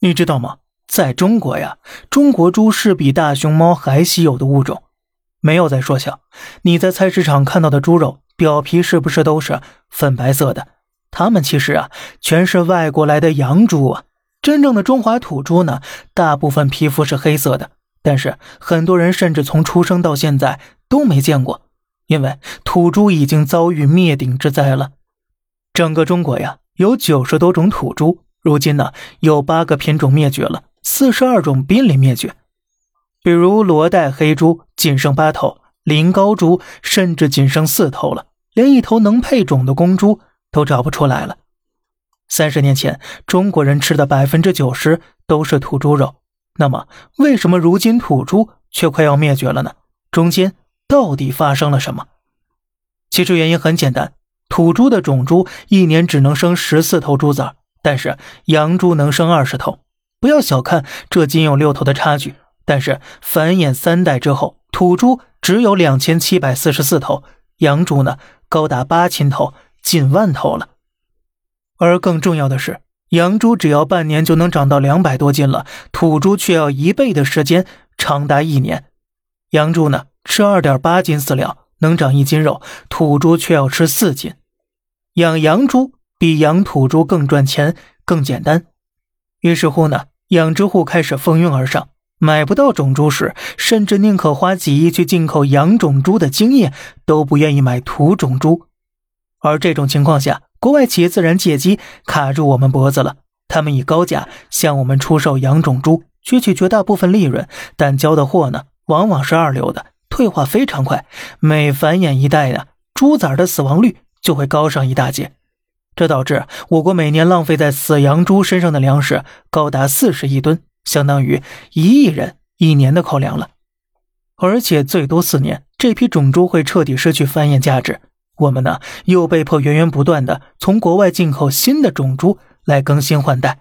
你知道吗？在中国呀，中国猪是比大熊猫还稀有的物种。没有在说笑，你在菜市场看到的猪肉表皮是不是都是粉白色的？它们其实啊，全是外国来的洋猪啊。真正的中华土猪呢，大部分皮肤是黑色的，但是很多人甚至从出生到现在都没见过，因为土猪已经遭遇灭顶之灾了。整个中国呀，有九十多种土猪，如今呢，有八个品种灭绝了，四十二种濒临灭绝。比如罗带黑猪仅剩八头，临高猪甚至仅剩四头了，连一头能配种的公猪都找不出来了。三十年前，中国人吃的百分之九十都是土猪肉。那么，为什么如今土猪却快要灭绝了呢？中间到底发生了什么？其实原因很简单：土猪的种猪一年只能生十四头猪崽，但是洋猪能生二十头。不要小看这仅有六头的差距，但是繁衍三代之后，土猪只有两千七百四十四头，洋猪呢高达八千头，近万头了。而更重要的是，洋猪只要半年就能长到两百多斤了，土猪却要一倍的时间，长达一年。洋猪呢，吃二点八斤饲料能长一斤肉，土猪却要吃四斤。养洋猪比养土猪更赚钱、更简单。于是乎呢，养殖户开始蜂拥而上，买不到种猪时，甚至宁可花几亿去进口养种猪的经验，都不愿意买土种猪。而这种情况下，国外企业自然借机卡住我们脖子了。他们以高价向我们出售养种猪，攫取绝大部分利润，但交的货呢，往往是二流的，退化非常快。每繁衍一代呢，猪崽的死亡率就会高上一大截。这导致我国每年浪费在死洋猪身上的粮食高达四十亿吨，相当于一亿人一年的口粮了。而且最多四年，这批种猪会彻底失去繁衍价值。我们呢，又被迫源源不断的从国外进口新的种猪来更新换代。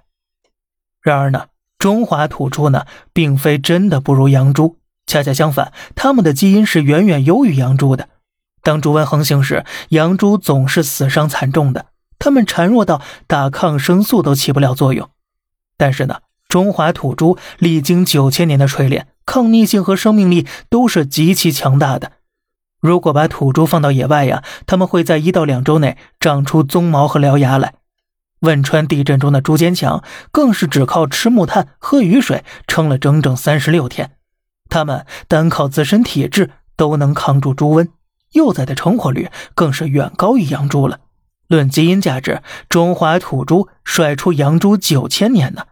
然而呢，中华土猪呢，并非真的不如洋猪，恰恰相反，它们的基因是远远优于洋猪的。当猪瘟横行时，洋猪总是死伤惨重的，它们孱弱到打抗生素都起不了作用。但是呢，中华土猪历经九千年的锤炼，抗逆性和生命力都是极其强大的。如果把土猪放到野外呀，它们会在一到两周内长出鬃毛和獠牙来。汶川地震中的猪坚强更是只靠吃木炭、喝雨水撑了整整三十六天。它们单靠自身体质都能扛住猪瘟，幼崽的成活率更是远高于洋猪了。论基因价值，中华土猪甩出洋猪九千年呢。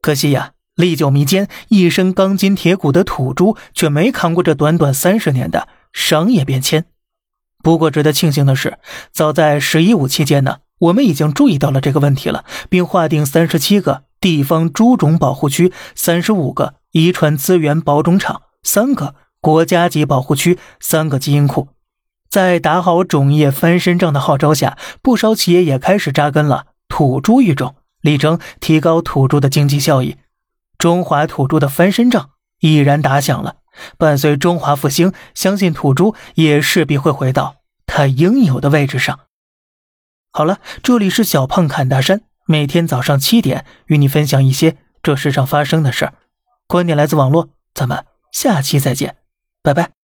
可惜呀，历久弥坚、一身钢筋铁骨的土猪却没扛过这短短三十年的。商业变迁，不过值得庆幸的是，早在“十一五”期间呢，我们已经注意到了这个问题了，并划定三十七个地方猪种保护区、三十五个遗传资源保种场、三个国家级保护区、三个基因库。在打好种业翻身仗的号召下，不少企业也开始扎根了土猪育种，力争提高土猪的经济效益。中华土猪的翻身仗已然打响了。伴随中华复兴，相信土猪也势必会回到它应有的位置上。好了，这里是小胖侃大山，每天早上七点与你分享一些这世上发生的事儿，观点来自网络，咱们下期再见，拜拜。